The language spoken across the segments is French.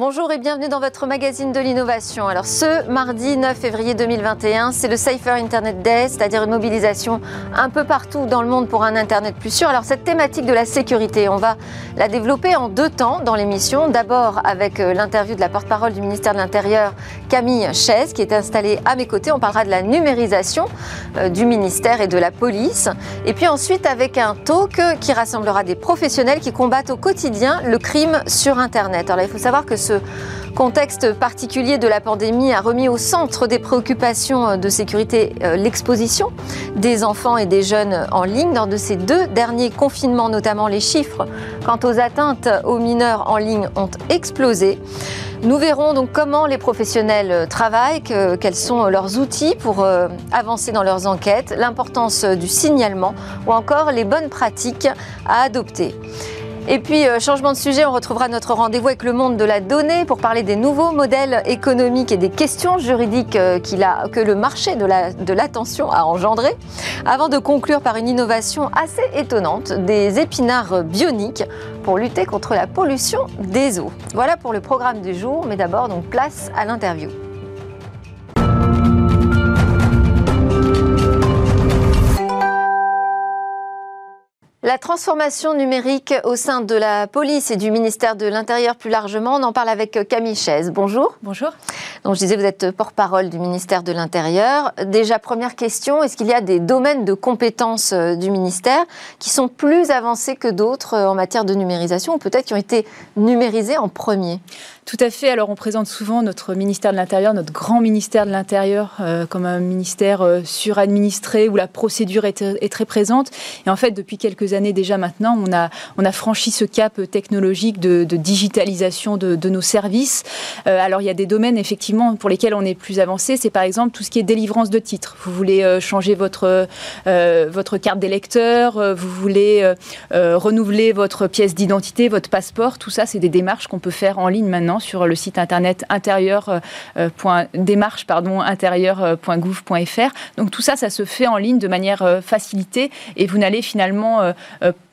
Bonjour et bienvenue dans votre magazine de l'innovation. Alors ce mardi 9 février 2021, c'est le Safer Internet Day, c'est-à-dire une mobilisation un peu partout dans le monde pour un Internet plus sûr. Alors cette thématique de la sécurité, on va la développer en deux temps dans l'émission. D'abord avec euh, l'interview de la porte-parole du ministère de l'Intérieur, Camille Chaise, qui est installée à mes côtés. On parlera de la numérisation euh, du ministère et de la police. Et puis ensuite avec un talk qui rassemblera des professionnels qui combattent au quotidien le crime sur Internet. Alors il faut savoir que ce ce contexte particulier de la pandémie a remis au centre des préoccupations de sécurité euh, l'exposition des enfants et des jeunes en ligne. Lors de ces deux derniers confinements, notamment les chiffres quant aux atteintes aux mineurs en ligne ont explosé. Nous verrons donc comment les professionnels travaillent, quels sont leurs outils pour euh, avancer dans leurs enquêtes, l'importance du signalement ou encore les bonnes pratiques à adopter. Et puis, euh, changement de sujet, on retrouvera notre rendez-vous avec le monde de la donnée pour parler des nouveaux modèles économiques et des questions juridiques euh, que le marché de l'attention a engendré. Avant de conclure par une innovation assez étonnante, des épinards bioniques pour lutter contre la pollution des eaux. Voilà pour le programme du jour, mais d'abord, place à l'interview. La transformation numérique au sein de la police et du ministère de l'Intérieur plus largement, on en parle avec Camille Chaise. Bonjour. Bonjour. Donc je disais, vous êtes porte-parole du ministère de l'Intérieur. Déjà, première question, est-ce qu'il y a des domaines de compétences euh, du ministère qui sont plus avancés que d'autres euh, en matière de numérisation ou peut-être qui ont été numérisés en premier? Tout à fait. Alors, on présente souvent notre ministère de l'Intérieur, notre grand ministère de l'Intérieur, euh, comme un ministère euh, suradministré où la procédure est, très présente. Et en fait, depuis quelques années déjà maintenant, on a, franchi ce cap technologique de, digitalisation de, nos services. Euh, alors, il y a des domaines, effectivement, pour lesquels on est plus avancé. C'est par exemple tout ce qui est délivrance de titres. Vous voulez changer votre carte d'électeur, vous voulez renouveler votre pièce d'identité, votre passeport. Tout ça, c'est des démarches qu'on peut faire en ligne maintenant sur le site internet intérieur, euh, euh, démarche pardon, intérieur.gouv.fr. Euh, Donc tout ça, ça se fait en ligne de manière facilitée et vous n'allez finalement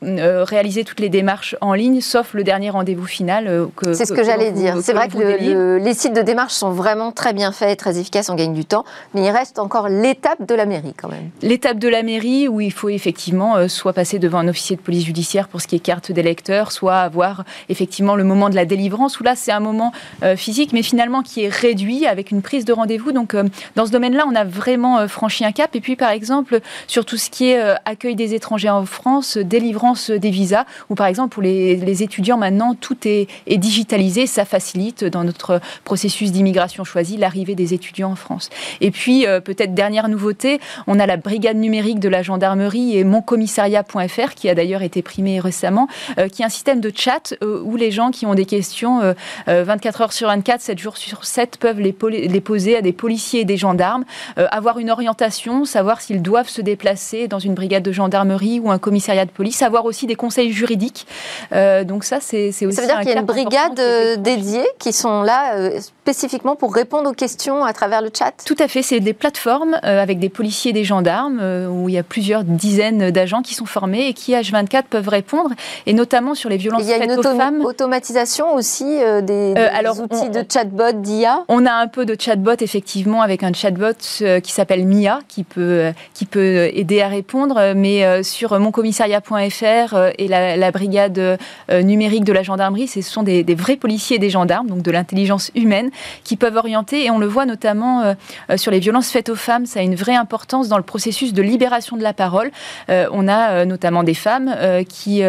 réaliser toutes les démarches en ligne, sauf le dernier rendez-vous final. C'est ce que, j'allais dire. C'est vrai que les sites de démarche sont vraiment très bien faits et très efficaces, on gagne du temps, mais il reste encore l'étape de la mairie quand même. L'étape de la mairie où il faut effectivement soit passer devant un officier de police judiciaire pour ce qui est carte d'électeur, soit avoir effectivement le moment de la délivrance où là c'est un moment euh, physique, mais finalement qui est réduit avec une prise de rendez-vous. Donc, euh, dans ce domaine-là, on a vraiment euh, franchi un cap. Et puis, par exemple, sur tout ce qui est accueil des étrangers en France, délivrance des visas, ou par exemple, pour les, étudiants, maintenant, tout est, digitalisé. Ça facilite, dans notre processus d'immigration choisi, l'arrivée des étudiants en France. Et puis, peut-être dernière nouveauté, on a la brigade numérique de la gendarmerie et moncommissariat.fr, qui a d'ailleurs été primé récemment, qui est un système de chat où les gens qui ont des questions 24 heures sur 24, 7 jours sur 7 peuvent les, poser à des policiers et des gendarmes, euh, avoir une orientation, savoir s'ils doivent se déplacer dans une brigade de gendarmerie ou un commissariat de police, avoir aussi des conseils juridiques. Euh, donc ça, c'est aussi. Ça veut dire qu'il y a une brigade euh, dédiée qui sont là spécifiquement pour répondre aux questions à travers le chat? Tout à fait, c'est des plateformes avec des policiers et des gendarmes où il y a plusieurs dizaines d'agents qui sont formés et qui H24 peuvent répondre et notamment sur les violences faites aux femmes. Il y a une automatisation aussi des, euh, alors, outils de chatbot d'IA On a un peu de chatbot, effectivement, avec un chatbot euh, qui s'appelle Mia, qui peut, euh, qui peut aider à répondre. Mais sur moncommissariat.fr et la, brigade numérique de la gendarmerie, ce sont des, vrais policiers et des gendarmes, donc de l'intelligence humaine, qui peuvent orienter. Et on le voit notamment sur les violences faites aux femmes. Ça a une vraie importance dans le processus de libération de la parole. on a notamment des femmes qui,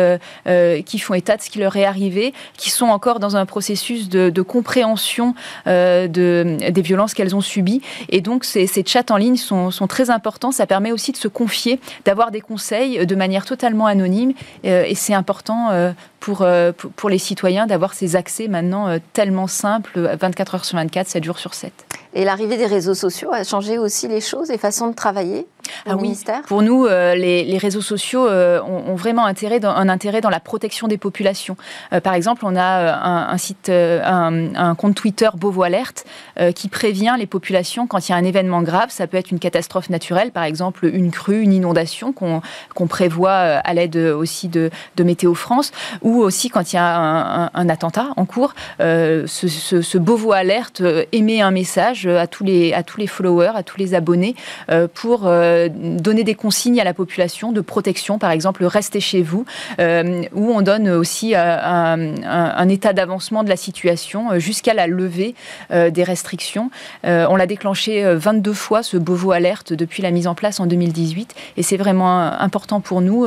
qui font état de ce qui leur est arrivé, qui sont encore dans un processus de, compréhension euh, de, des violences qu'elles ont subies. Et donc, ces, chats en ligne sont, très importants. Ça permet aussi de se confier, d'avoir des conseils de manière totalement anonyme. Euh, et c'est important euh, pour, pour, les citoyens d'avoir ces accès maintenant tellement simples, 24 heures sur 24, 7 jours sur 7. Et l'arrivée des réseaux sociaux a changé aussi les choses, les façons de travailler au ah ministère? Pour nous, euh, les, réseaux sociaux euh, ont, vraiment intérêt dans, un intérêt dans la protection des populations. Euh, par exemple, on a un, site, un, compte Twitter Beauvau Alerte qui prévient les populations quand il y a un événement grave. Ça peut être une catastrophe naturelle, par exemple une crue, une inondation qu'on prévoit à l'aide aussi de, Météo France, ou aussi quand il y a un, attentat en cours. ce, ce, Beauvau Alerte émet un message à tous les, à tous les followers, à tous les abonnés pour euh, donner des consignes à la population de protection, par exemple, restez chez vous, euh, où on donne aussi euh, un, état d'avancement de la situation jusqu'à la levée des restrictions. on l'a déclenché 22 fois, ce Beauvau Alerte, depuis la mise en place en 2018, et c'est vraiment important pour nous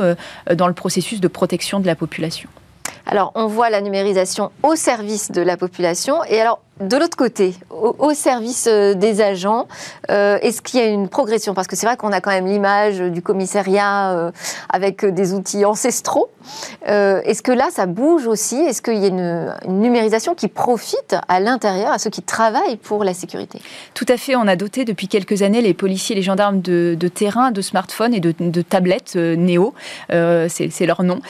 dans le processus de protection de la population. Alors, on voit la numérisation au service de la population. Et alors, de l'autre côté, au, service euh, des agents, euh, est-ce qu'il y a une progression? Parce que c'est vrai qu'on a quand même l'image du commissariat euh, avec des outils ancestraux. est-ce que là, ça bouge aussi? Est-ce qu'il y a une, numérisation qui profite à l'intérieur, à ceux qui travaillent pour la sécurité? Tout à fait. On a doté depuis quelques années les policiers et les gendarmes de, terrain, de smartphones et de, tablettes Néo, c'est leur nom,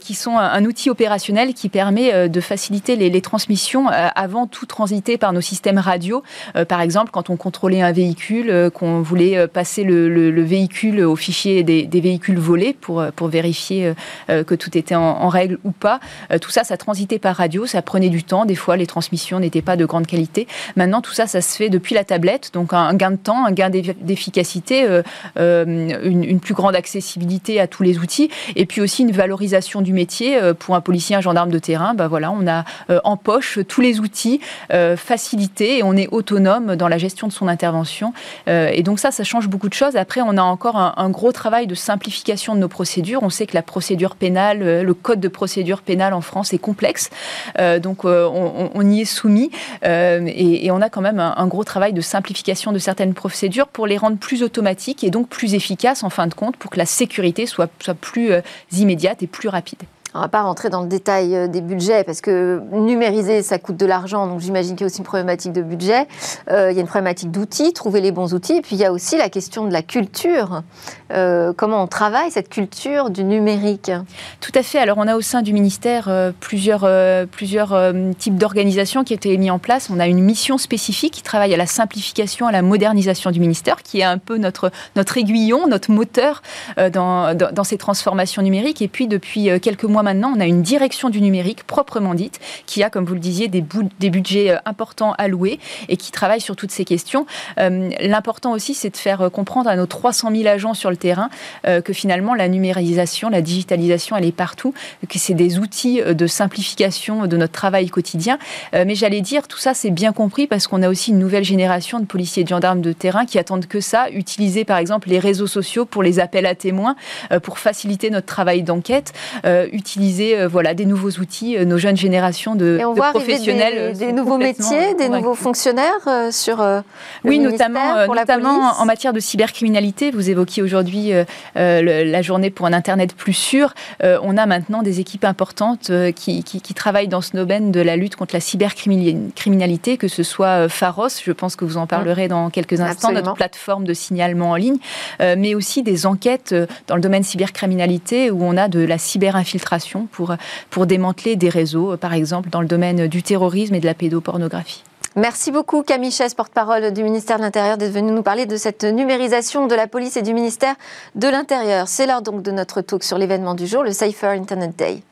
qui sont un, outil opérationnel qui permet de faciliter les, les transmissions avant toute transité par nos systèmes radio. Euh, par exemple, quand on contrôlait un véhicule, euh, qu'on voulait euh, passer le, véhicule au fichier des, véhicules volés pour, pour vérifier que tout était en, règle ou pas. tout ça, ça transitait par radio, ça prenait du temps. Des fois, les transmissions n'étaient pas de grande qualité. Maintenant, tout ça, ça se fait depuis la tablette. Donc, un gain de temps, un gain d'efficacité, une, plus grande accessibilité à tous les outils. Et puis aussi une valorisation du métier. Pour un policier, un gendarme de terrain, bah voilà, on a en poche tous les outils euh, facilité et on est autonome dans la gestion de son intervention. Euh, et donc ça, ça change beaucoup de choses. Après, on a encore un, gros travail de simplification de nos procédures. On sait que la procédure pénale, euh, le code de procédure pénale en France est complexe. donc on, y est soumis et, on a quand même un, gros travail de simplification de certaines procédures pour les rendre plus automatiques et donc plus efficaces en fin de compte pour que la sécurité soit, soit plus immédiate et plus rapide. On ne va pas rentrer dans le détail euh, des budgets parce que numériser, ça coûte de l'argent. Donc j'imagine qu'il y a aussi une problématique de budget. Euh, il y a une problématique d'outils, trouver les bons outils. Et puis il y a aussi la question de la culture. Euh, comment on travaille cette culture du numérique? Tout à fait. Alors on a au sein du ministère plusieurs, plusieurs types d'organisations qui été mis en place. On a une mission spécifique qui travaille à la simplification, à la modernisation du ministère, qui est un peu notre, notre aiguillon, notre moteur dans, dans, dans ces transformations numériques. Et puis depuis quelques mois maintenant, on a une direction du numérique proprement dite, qui a, comme vous le disiez, des, budgets euh, importants alloués et qui travaille sur toutes ces questions. Euh, l'important aussi, c'est de faire euh, comprendre à nos 300 000 agents sur le terrain que finalement, la numérisation, la digitalisation, elle est partout, que c'est des outils de simplification de notre travail quotidien. mais j'allais dire, tout ça, c'est bien compris parce qu'on a aussi une nouvelle génération de policiers et de gendarmes de terrain qui attendent que ça, utiliser par exemple les réseaux sociaux pour les appels à témoins, pour faciliter notre travail d'enquête, euh, voilà, des nouveaux outils, euh, nos jeunes générations de, Et on voit professionnels. Des, des nouveaux métiers, des nouveaux fonctionnaires euh, sur Oui, notamment, notamment en matière de cybercriminalité. Vous évoquiez aujourd'hui la journée pour un Internet plus sûr. on a maintenant des équipes importantes qui, qui, travaillent dans ce domaine de la lutte contre la cybercriminalité, que ce soit Pharos, je pense que vous en parlerez dans quelques instants, notre plateforme de signalement en ligne, mais aussi des enquêtes dans le domaine cybercriminalité où on a de la cyberinfiltration pour, démanteler des réseaux, par exemple dans le domaine du terrorisme et de la pédopornographie. Merci beaucoup Camille porte-parole du ministère de l'Intérieur, d'être venu nous parler de cette numérisation de la police et du ministère de l'Intérieur. C'est l'heure donc de notre talk sur l'événement du jour, le Safer Internet Day.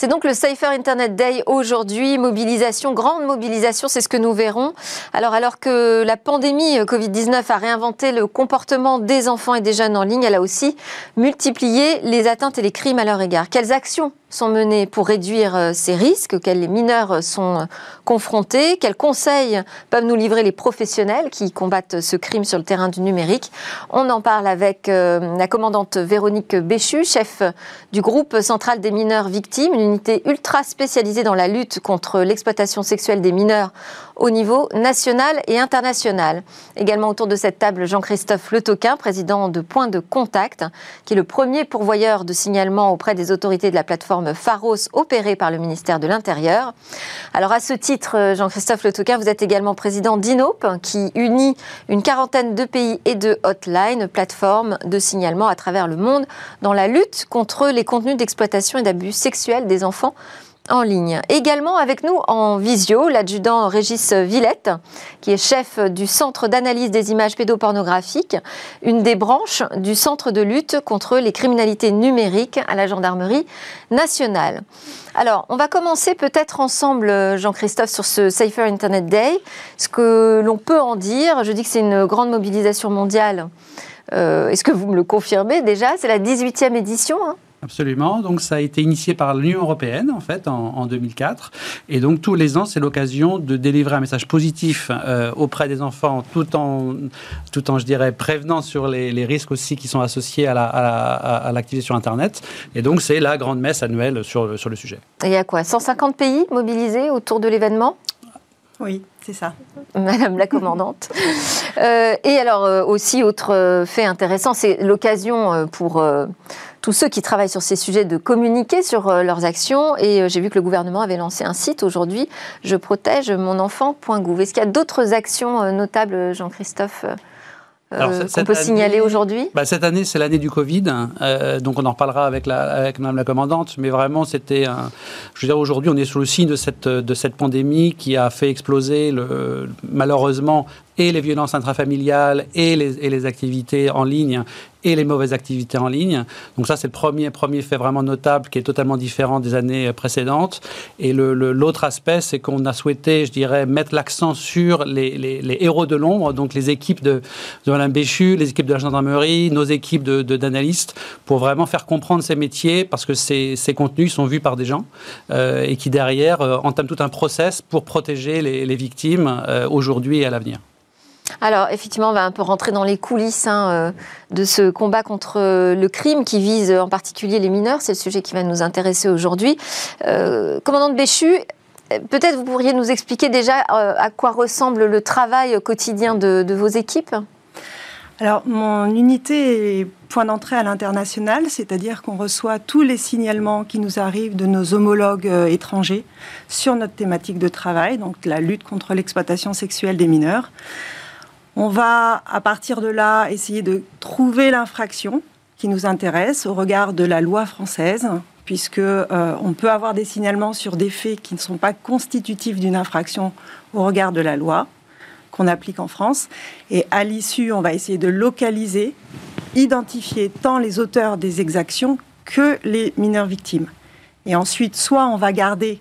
C'est donc le Safer Internet Day aujourd'hui, mobilisation, grande mobilisation, c'est ce que nous verrons. Alors alors que la pandémie Covid-19 a réinventé le comportement des enfants et des jeunes en ligne, elle a aussi multiplié les atteintes et les crimes à leur égard. Quelles actions sont menées pour réduire euh, ces risques auxquels les mineurs sont confrontés? Quels conseils peuvent nous livrer les professionnels qui combattent ce crime sur le terrain du numérique? On en parle avec euh, la commandante Véronique Béchu, chef du groupe central des mineurs victimes, ultra spécialisée dans la lutte contre l'exploitation sexuelle des mineurs au niveau national et international. Également autour de cette table, Jean-Christophe Le Toquin, président de Point de Contact, qui est le premier pourvoyeur de signalement auprès des autorités de la plateforme Pharos opérée par le ministère de l'Intérieur. Alors à ce titre, Jean-Christophe Le Toquin, vous êtes également président d'INOP, qui unit une quarantaine de pays et de hotlines, plateformes de signalement à travers le monde, dans la lutte contre les contenus d'exploitation et d'abus sexuels des enfants en ligne. Également avec nous en visio, l'adjudant Régis Villette, qui est chef du Centre d'analyse des images pédopornographiques, une des branches du Centre de lutte contre les criminalités numériques à la Gendarmerie nationale. Alors, on va commencer peut-être ensemble, Jean-Christophe, sur ce Safer Internet Day. Ce que l'on peut en dire, je dis que c'est une grande mobilisation mondiale. Euh, est-ce que vous me le confirmez déjà? C'est la 18e édition. Hein? Absolument. Donc, ça a été initié par l'Union européenne, en fait, en, 2004. Et donc, tous les ans, c'est l'occasion de délivrer un message positif euh, auprès des enfants, tout en, tout en, je dirais, prévenant sur les, risques aussi qui sont associés à l'activité sur Internet. Et donc, c'est la grande messe annuelle sur, sur le sujet. Et il y a quoi? 150 pays mobilisés autour de l'événement? Oui, c'est ça. Madame la commandante. Euh, et alors euh, aussi, autre fait intéressant, c'est l'occasion pour tous ceux qui travaillent sur ces sujets de communiquer sur euh, leurs actions. Et euh, j'ai vu que le gouvernement avait lancé un site aujourd'hui, je protège mon enfant.gouv. Est-ce qu'il y a d'autres actions euh, notables, Jean-Christophe euh, qu'on peut signaler aujourd'hui? Bah, Cette année, c'est l'année du Covid, euh, donc on en reparlera avec, la, avec Mme la commandante, mais vraiment, c'était un... Je veux dire, aujourd'hui, on est sous le signe de cette, de cette pandémie qui a fait exploser, le, malheureusement, et les violences intrafamiliales et les, et les activités en ligne et les mauvaises activités en ligne. Donc ça, c'est le premier, premier fait vraiment notable qui est totalement différent des années précédentes. Et l'autre aspect, c'est qu'on a souhaité, je dirais, mettre l'accent sur les, les, héros de l'ombre, donc les équipes de, de Béchu, les équipes de la gendarmerie, nos équipes d'analystes, de, pour vraiment faire comprendre ces métiers, parce que ces, ces contenus sont vus par des gens euh, et qui, derrière, euh, entament tout un process pour protéger les, les victimes euh, aujourd'hui et à l'avenir. Alors, effectivement, on va un peu rentrer dans les coulisses hein, euh, de ce combat contre euh, le crime qui vise en particulier les mineurs. C'est le sujet qui va nous intéresser aujourd'hui. Euh, commandant de Béchu, peut-être vous pourriez nous expliquer déjà à quoi ressemble le travail quotidien de, vos équipes? Alors, mon unité est point d'entrée à l'international, c'est-à-dire qu'on reçoit tous les signalements qui nous arrivent de nos homologues étrangers sur notre thématique de travail, donc la lutte contre l'exploitation sexuelle des mineurs. On va, à partir de là, essayer de trouver l'infraction qui nous intéresse au regard de la loi française, puisque euh, on peut avoir des signalements sur des faits qui ne sont pas constitutifs d'une infraction au regard de la loi qu'on applique en France. Et à l'issue, on va essayer de localiser, identifier tant les auteurs des exactions que les mineurs victimes. Et ensuite, soit on va garder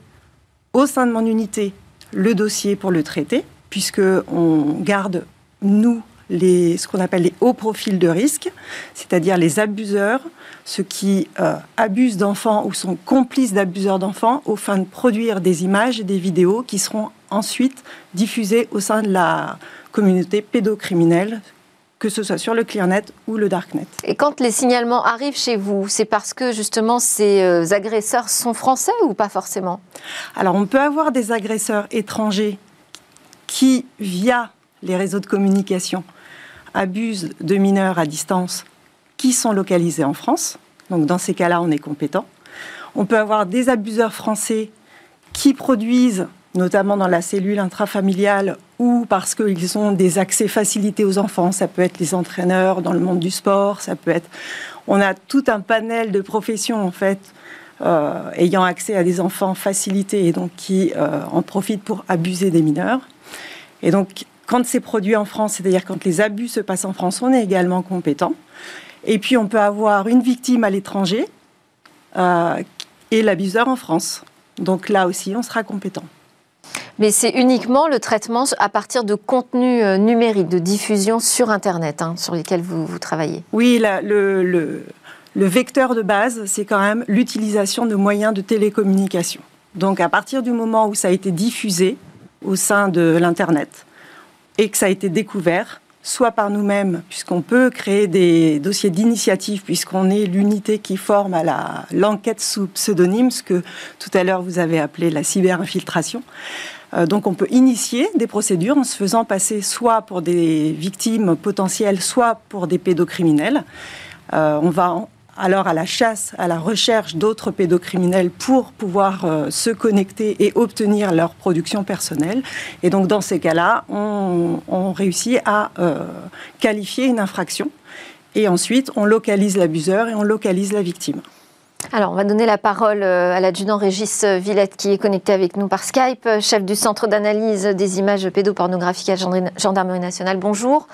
au sein de mon unité le dossier pour le traiter, puisque on garde nous, les, ce qu'on appelle les hauts profils de risque, c'est-à-dire les abuseurs, ceux qui euh, abusent d'enfants ou sont complices d'abuseurs d'enfants au fin de produire des images et des vidéos qui seront ensuite diffusées au sein de la communauté pédocriminelle que ce soit sur le ClearNet ou le Darknet. Et quand les signalements arrivent chez vous, c'est parce que justement ces euh, agresseurs sont français ou pas forcément? Alors on peut avoir des agresseurs étrangers qui, via les réseaux de communication abusent de mineurs à distance qui sont localisés en France. Donc dans ces cas-là, on est compétent. On peut avoir des abuseurs français qui produisent, notamment dans la cellule intrafamiliale ou parce qu'ils ont des accès facilités aux enfants. Ça peut être les entraîneurs dans le monde du sport, ça peut être... On a tout un panel de professions, en fait, euh, ayant accès à des enfants facilités et donc qui euh, en profitent pour abuser des mineurs. Et donc, quand c'est produit en France, c'est-à-dire quand les abus se passent en France, on est également compétent. Et puis on peut avoir une victime à l'étranger euh, et l'abuseur en France. Donc là aussi, on sera compétent. Mais c'est uniquement le traitement à partir de contenus euh, numériques, de diffusion sur Internet, hein, sur lesquels vous, travaillez. Oui, le, le, le vecteur de base, c'est quand même l'utilisation de moyens de télécommunication. Donc à partir du moment où ça a été diffusé au sein de l'Internet, et que ça a été découvert, soit par nous-mêmes, puisqu'on peut créer des dossiers d'initiative, puisqu'on est l'unité qui forme à l'enquête sous pseudonyme, ce que tout à l'heure vous avez appelé la cyberinfiltration. Euh, donc on peut initier des procédures en se faisant passer soit pour des victimes potentielles, soit pour des pédocriminels. Euh, on va alors à la chasse, à la recherche d'autres pédocriminels pour pouvoir euh, se connecter et obtenir leur production personnelle. Et donc dans ces cas-là, on, réussit à qualifier une infraction. Et ensuite, on localise l'abuseur et on localise la victime. Alors, on va donner la parole euh, à l'adjudant Régis Villette qui est connecté avec nous par Skype, euh, chef du Centre d'analyse des images pédopornographiques à Gendarmerie nationale. Bonjour.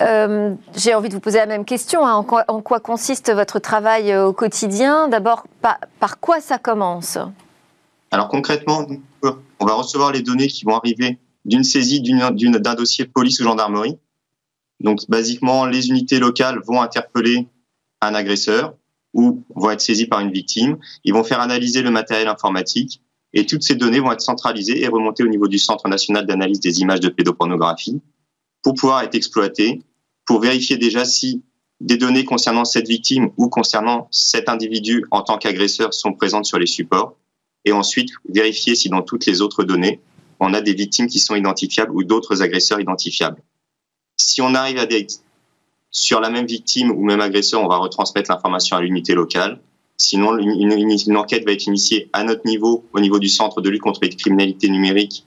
Euh, j'ai envie de vous poser la même question. Hein. En, quoi, consiste votre travail au quotidien? D'abord, par, quoi ça commence? Alors concrètement, on va recevoir les données qui vont arriver d'une saisie d'un dossier police ou gendarmerie. Donc, basiquement, les unités locales vont interpeller un agresseur ou vont être saisis par une victime. Ils vont faire analyser le matériel informatique et toutes ces données vont être centralisées et remontées au niveau du Centre national d'analyse des images de pédopornographie pour pouvoir être exploitées, pour vérifier déjà si des données concernant cette victime ou concernant cet individu en tant qu'agresseur sont présentes sur les supports et ensuite vérifier si dans toutes les autres données, on a des victimes qui sont identifiables ou d'autres agresseurs identifiables. Si on arrive à des sur la même victime ou même agresseur, on va retransmettre l'information à l'unité locale. Sinon, une, enquête va être initiée à notre niveau, au niveau du Centre de lutte contre les criminalités numériques,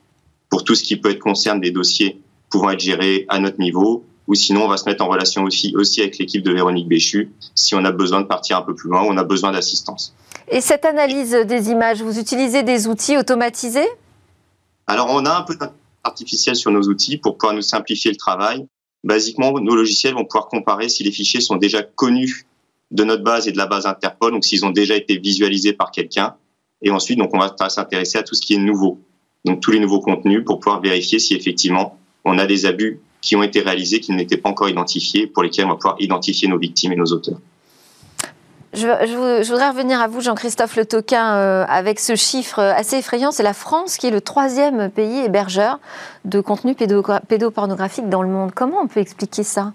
pour tout ce qui peut être concerne des dossiers pouvant être gérés à notre niveau. Ou sinon, on va se mettre en relation aussi, aussi avec l'équipe de Véronique Béchu si on a besoin de partir un peu plus loin ou on a besoin d'assistance. Et cette analyse des images, vous utilisez des outils automatisés? Alors, on a un peu d'artificiel sur nos outils pour pouvoir nous simplifier le travail basiquement, nos logiciels vont pouvoir comparer si les fichiers sont déjà connus de notre base et de la base Interpol, donc s'ils ont déjà été visualisés par quelqu'un. Et ensuite, donc, on va s'intéresser à tout ce qui est nouveau. Donc, tous les nouveaux contenus pour pouvoir vérifier si effectivement on a des abus qui ont été réalisés, qui n'étaient pas encore identifiés, pour lesquels on va pouvoir identifier nos victimes et nos auteurs. Je, voudrais revenir à vous, Jean-Christophe Le Toquin, euh, avec ce chiffre assez effrayant. C'est la France qui est le troisième pays hébergeur de contenu pédopornographique dans le monde. Comment on peut expliquer ça?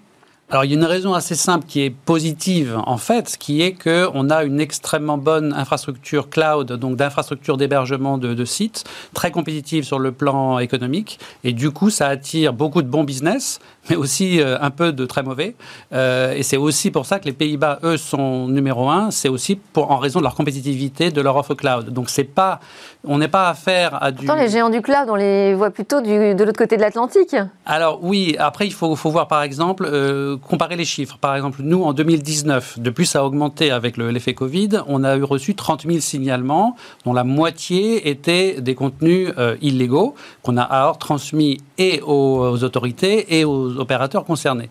Alors il y a une raison assez simple qui est positive en fait, qui est qu'on a une extrêmement bonne infrastructure cloud, donc d'infrastructure d'hébergement de, sites, très compétitive sur le plan économique, et du coup ça attire beaucoup de bons business, mais aussi euh, un peu de très mauvais. Euh, et c'est aussi pour ça que les Pays-Bas, eux, sont numéro un. C'est aussi pour, en raison de leur compétitivité de leur offre cloud. Donc c'est pas, on n'est pas affaire à du. Pourtant, les géants du cloud, on les voit plutôt du, de l'autre côté de l'Atlantique. Alors oui, après il faut, faut voir par exemple, euh, comparer les chiffres. Par exemple, nous en 2019, de plus ça a augmenté avec l'effet Covid, on a eu reçu 30 000 signalements, dont la moitié étaient des contenus illégaux qu'on a alors transmis et aux autorités et aux opérateurs concernés.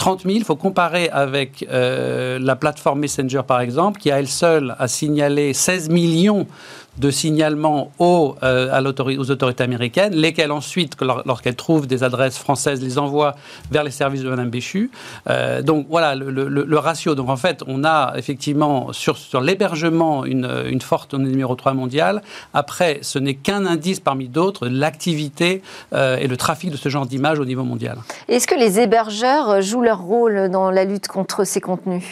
30 000, il faut comparer avec euh, la plateforme Messenger, par exemple, qui à elle seule a signalé 16 millions de signalement aux, euh, aux autorités américaines, lesquelles ensuite, lorsqu'elles trouvent des adresses françaises, les envoient vers les services de Mme Béchu. Euh, donc voilà le, ratio. Donc en fait, on a effectivement sur, sur l'hébergement une, une forte numéro 3 mondiale. Après, ce n'est qu'un indice parmi d'autres, l'activité euh, et le trafic de ce genre d'images au niveau mondial. Est-ce que les hébergeurs jouent leur rôle dans la lutte contre ces contenus?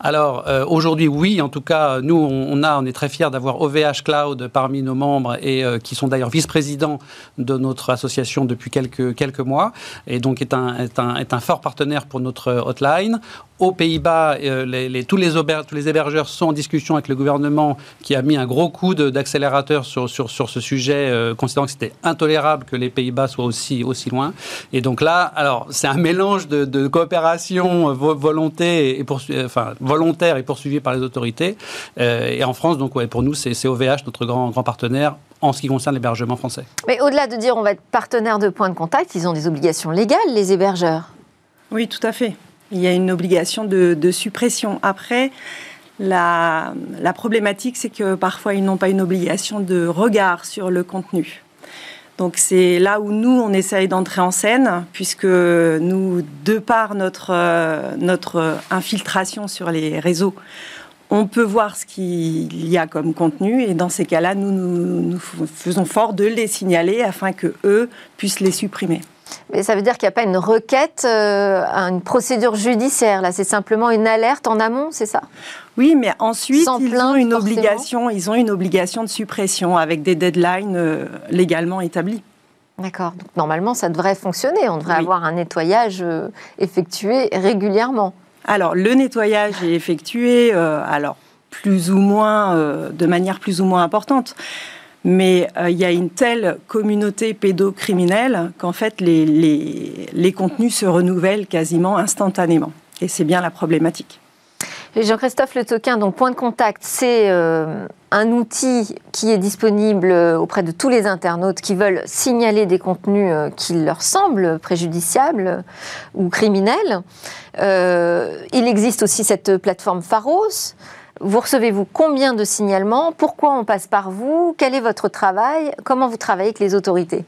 Alors euh, aujourd'hui, oui. En tout cas, nous, on, a, on est très fiers d'avoir OVH Cloud parmi nos membres et euh, qui sont d'ailleurs vice-présidents de notre association depuis quelques quelques mois et donc est un, est un, est un fort partenaire pour notre hotline aux Pays-Bas, euh, tous, les tous, les hébergeurs sont en discussion avec le gouvernement qui a mis un gros coup d'accélérateur sur, sur, sur, ce sujet, euh, considérant que c'était intolérable que les Pays-Bas soient aussi, aussi loin. Et donc là, alors c'est un mélange de, coopération volonté et enfin, volontaire et poursuivie par les autorités. Et en France, donc pour nous, c'est OVH, notre grand, grand partenaire, en ce qui concerne l'hébergement français. Mais au-delà de dire on va être partenaire de point de contact, ils ont des obligations légales, les hébergeurs. Oui, tout à fait. Il y a une obligation de, suppression. Après, la, problématique, c'est que parfois, ils n'ont pas une obligation de regard sur le contenu. Donc c'est là où nous, on essaye d'entrer en scène, puisque nous, de par notre, notre infiltration sur les réseaux, on peut voir ce qu'il y a comme contenu et dans ces cas-là, nous, nous, nous faisons fort de les signaler afin que eux puissent les supprimer. Mais ça veut dire qu'il n'y a pas une requête, euh, une procédure judiciaire. Là, c'est simplement une alerte en amont, c'est ça? Oui, mais ensuite ils ont une obligation. Ils ont une obligation de suppression avec des deadlines euh, légalement établis. D'accord. Donc normalement, ça devrait fonctionner. On devrait avoir un nettoyage euh, effectué régulièrement. Alors le nettoyage est effectué, alors plus ou moins, de manière plus ou moins importante mais euh, il y a une telle communauté pédocriminelle qu'en fait les, les, contenus se renouvellent quasiment instantanément. Et c'est bien la problématique. Jean-Christophe Le Toquin, donc Point de Contact, c'est euh, un outil qui est disponible auprès de tous les internautes qui veulent signaler des contenus euh, qui leur semblent préjudiciables ou criminels. il existe aussi cette plateforme Pharos. Vous recevez-vous combien de signalements? Pourquoi on passe par vous? Quel est votre travail? Comment vous travaillez avec les autorités?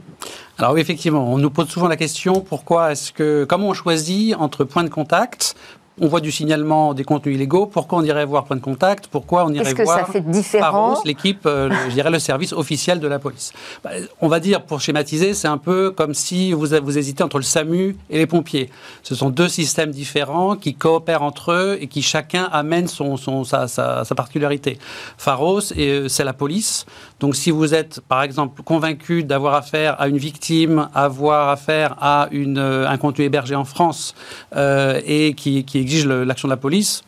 Alors oui, effectivement, on nous pose souvent la question pourquoi est-ce que comment on choisit entre points de contact? On voit du signalement des contenus illégaux. Pourquoi on irait voir Point de Contact? Pourquoi on irait voir différent l'équipe, euh, je dirais le service officiel de la police? Bah, On va dire, pour schématiser, c'est un peu comme si vous, vous hésitez entre le SAMU et les pompiers. Ce sont deux systèmes différents qui coopèrent entre eux et qui chacun amène son, son sa, sa, particularité. Pharos, euh, c'est la police. Donc si vous êtes, par exemple, convaincu d'avoir affaire à une victime, avoir affaire à une, euh, un contenu hébergé en France et qui, qui exige l'action de la police,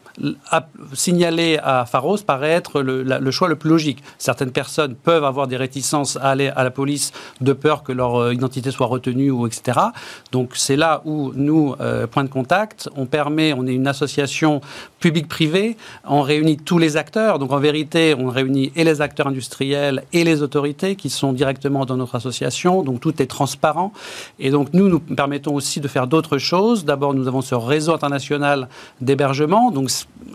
signaler à Pharos paraît être le, choix le plus logique. Certaines personnes peuvent avoir des réticences à aller à la police de peur que leur euh, identité soit retenue ou etc. Donc c'est là où nous, euh, point de contact, on permet, on est une association publique-privée, on réunit tous les acteurs. Donc en vérité, on réunit et les acteurs industriels et les autorités qui sont directement dans notre association. Donc tout est transparent. Et donc nous, nous permettons aussi de faire d'autres choses. D'abord, nous avons ce réseau international d'hébergement. Donc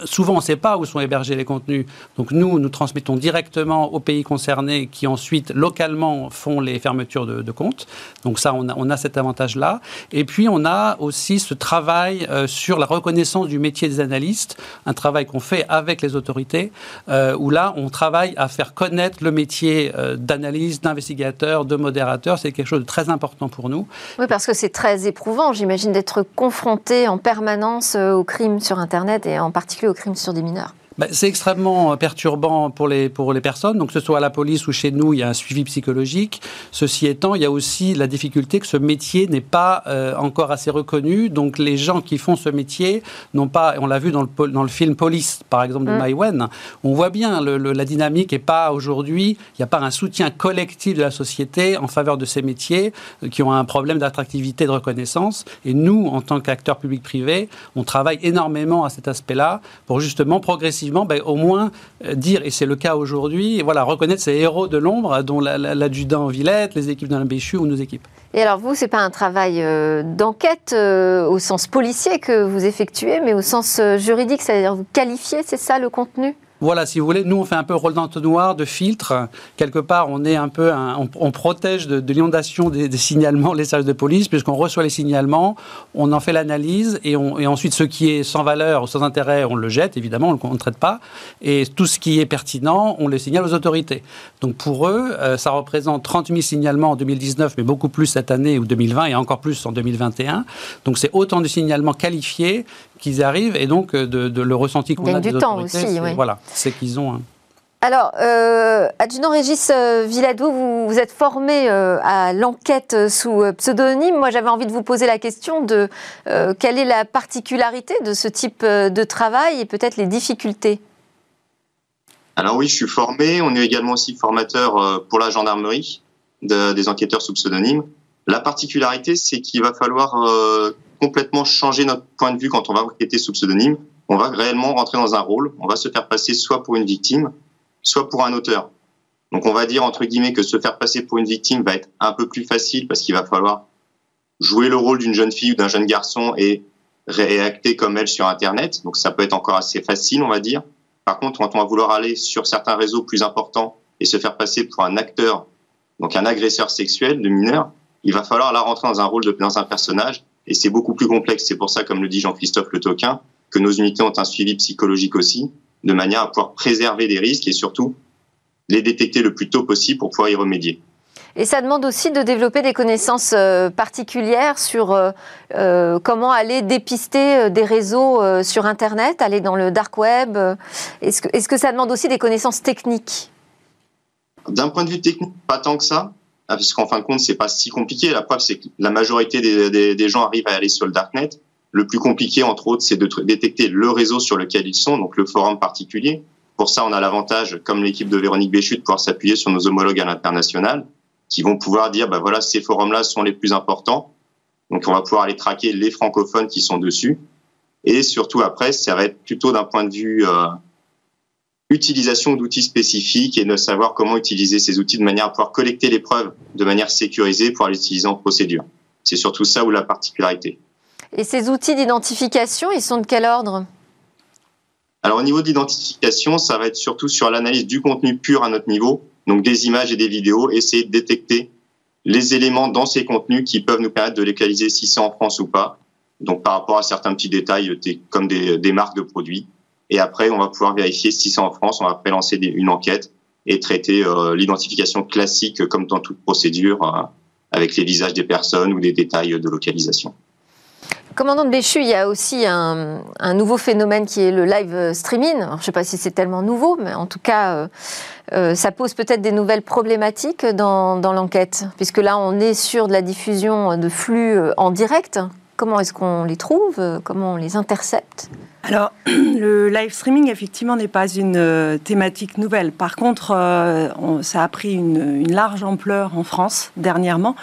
souvent, on ne sait pas où sont hébergés les contenus. Donc nous, nous transmettons directement aux pays concernés qui ensuite, localement, font les fermetures de, comptes. Donc ça, on a, on a cet avantage-là. Et puis, on a aussi ce travail euh, sur la reconnaissance du métier des analystes, un travail qu'on fait avec les autorités, euh, où là, on travaille à faire connaître le métier euh, d'analyste, d'investigateur, de modérateur. C'est quelque chose de très important pour nous. Oui, parce que c'est très éprouvant, j'imagine, d'être confronté en permanence aux crimes sur Internet et en particulier aux crimes sur des mineurs. Bah, c'est extrêmement euh, perturbant pour les, pour les personnes. Donc, que ce soit à la police ou chez nous, il y a un suivi psychologique. Ceci étant, il y a aussi la difficulté que ce métier n'est pas euh, encore assez reconnu. Donc, les gens qui font ce métier n'ont pas, on l'a vu dans le, dans le film Police, par exemple, de mmh. on voit bien le, la dynamique et pas aujourd'hui, il n'y a pas un soutien collectif de la société en faveur de ces métiers euh, qui ont un problème d'attractivité, de reconnaissance. Et nous, en tant qu'acteurs publics-privés, on travaille énormément à cet aspect-là pour justement progressivement ben, au moins euh, dire, et c'est le cas aujourd'hui, voilà, reconnaître ces héros de l'ombre, dont l'adjudant Villette, les équipes d'Alain Béchu ou nos équipes. Et alors vous, c'est pas un travail euh, d'enquête euh, au sens policier que vous effectuez, mais au sens juridique, c'est-à-dire vous qualifiez, c'est ça le contenu? Voilà, si vous voulez, nous on fait un peu rôle d'entonnoir, de filtre. Quelque part, on est un peu, on, protège de, l'inondation des, signalements les services de police, puisqu'on reçoit les signalements, on en fait l'analyse et, et, ensuite ce qui est sans valeur ou sans intérêt, on le jette évidemment, on ne traite pas. Et tout ce qui est pertinent, on le signale aux autorités. Donc pour eux, euh, ça représente 30 000 signalements en 2019, mais beaucoup plus cette année ou 2020 et encore plus en 2021. Donc c'est autant de signalements qualifiés qu'ils arrivent et donc euh, de, le ressenti qu'on a du des temps aussi, oui. Voilà, c'est qu'ils ont. Alors, euh, adjudant Régis euh, Villadou, vous, vous, êtes formé euh, à l'enquête sous pseudonyme. Moi, j'avais envie de vous poser la question de quelle est la particularité de ce type de travail et peut-être les difficultés? Alors oui, je suis formé. On est également aussi formateur pour la gendarmerie des enquêteurs sous pseudonyme. La particularité, c'est qu'il va falloir complètement changer notre point de vue quand on va enquêter sous pseudonyme. On va réellement rentrer dans un rôle. On va se faire passer soit pour une victime, soit pour un auteur. Donc on va dire entre guillemets que se faire passer pour une victime va être un peu plus facile parce qu'il va falloir jouer le rôle d'une jeune fille ou d'un jeune garçon et réacter comme elle sur Internet. Donc ça peut être encore assez facile, on va dire. Par contre, quand on va vouloir aller sur certains réseaux plus importants et se faire passer pour un acteur, donc un agresseur sexuel de mineur, il va falloir là rentrer dans un rôle de dans un personnage et c'est beaucoup plus complexe. C'est pour ça, comme le dit Jean-Christophe Le Toquin, que nos unités ont un suivi psychologique aussi, de manière à pouvoir préserver des risques et surtout les détecter le plus tôt possible pour pouvoir y remédier. Et ça demande aussi de développer des connaissances particulières sur comment aller dépister des réseaux sur Internet, aller dans le dark web. Est-ce que, est que ça demande aussi des connaissances techniques? D'un point de vue technique, pas tant que ça. Ah, parce qu'en fin de compte, c'est pas si compliqué. La preuve, c'est que la majorité des, des, gens arrivent à aller sur le darknet. Le plus compliqué, entre autres, c'est de détecter le réseau sur lequel ils sont, donc le forum particulier. Pour ça, on a l'avantage, comme l'équipe de Véronique Béchut, de pouvoir s'appuyer sur nos homologues à l'international, qui vont pouvoir dire, bah voilà, ces forums-là sont les plus importants. Donc, on va pouvoir aller traquer les francophones qui sont dessus. Et surtout, après, ça va être plutôt d'un point de vue euh, utilisation d'outils spécifiques et de savoir comment utiliser ces outils de manière à pouvoir collecter les preuves de manière sécurisée pour les utiliser en procédure. C'est surtout ça où la particularité. Et ces outils d'identification, ils sont de quel ordre? Alors au niveau d'identification, ça va être surtout sur l'analyse du contenu pur à notre niveau, donc des images et des vidéos, essayer de détecter les éléments dans ces contenus qui peuvent nous permettre de localiser si c'est en France ou pas. Donc par rapport à certains petits détails comme des, des marques de produits. Et après, on va pouvoir vérifier si c'est en France. On va après lancer une enquête et traiter euh, l'identification classique comme dans toute procédure euh, avec les visages des personnes ou des détails de localisation. Commandant de Béchu, il y a aussi un, nouveau phénomène qui est le live streaming. je ne sais pas si c'est tellement nouveau, mais en tout cas, euh, ça pose peut-être des nouvelles problématiques dans, dans l'enquête, puisque là, on est sur de la diffusion de flux en direct. Comment est-ce qu'on les trouve? Comment on les intercepte? Alors, le live streaming, effectivement, n'est pas une euh, thématique nouvelle. Par contre, euh, ça a pris une, large ampleur en France dernièrement.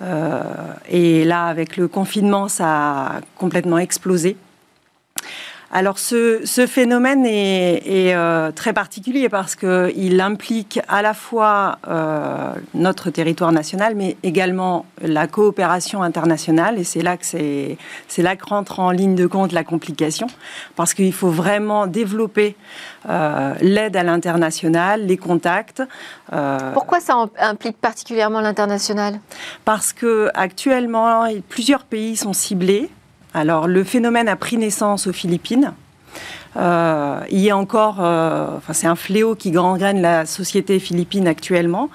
Euh, et là, avec le confinement, ça a complètement explosé. Alors ce, phénomène est, euh, très particulier parce qu'il implique à la fois euh, notre territoire national, mais également la coopération internationale. Et c'est là que c'est, là que rentre en ligne de compte la complication, parce qu'il faut vraiment développer euh, l'aide à l'international, les contacts. Pourquoi ça implique particulièrement l'international? Parce que actuellement, plusieurs pays sont ciblés alors, le phénomène a pris naissance aux Philippines. Euh, il y a encore, euh, enfin, c'est un fléau qui gangrène la société philippine actuellement.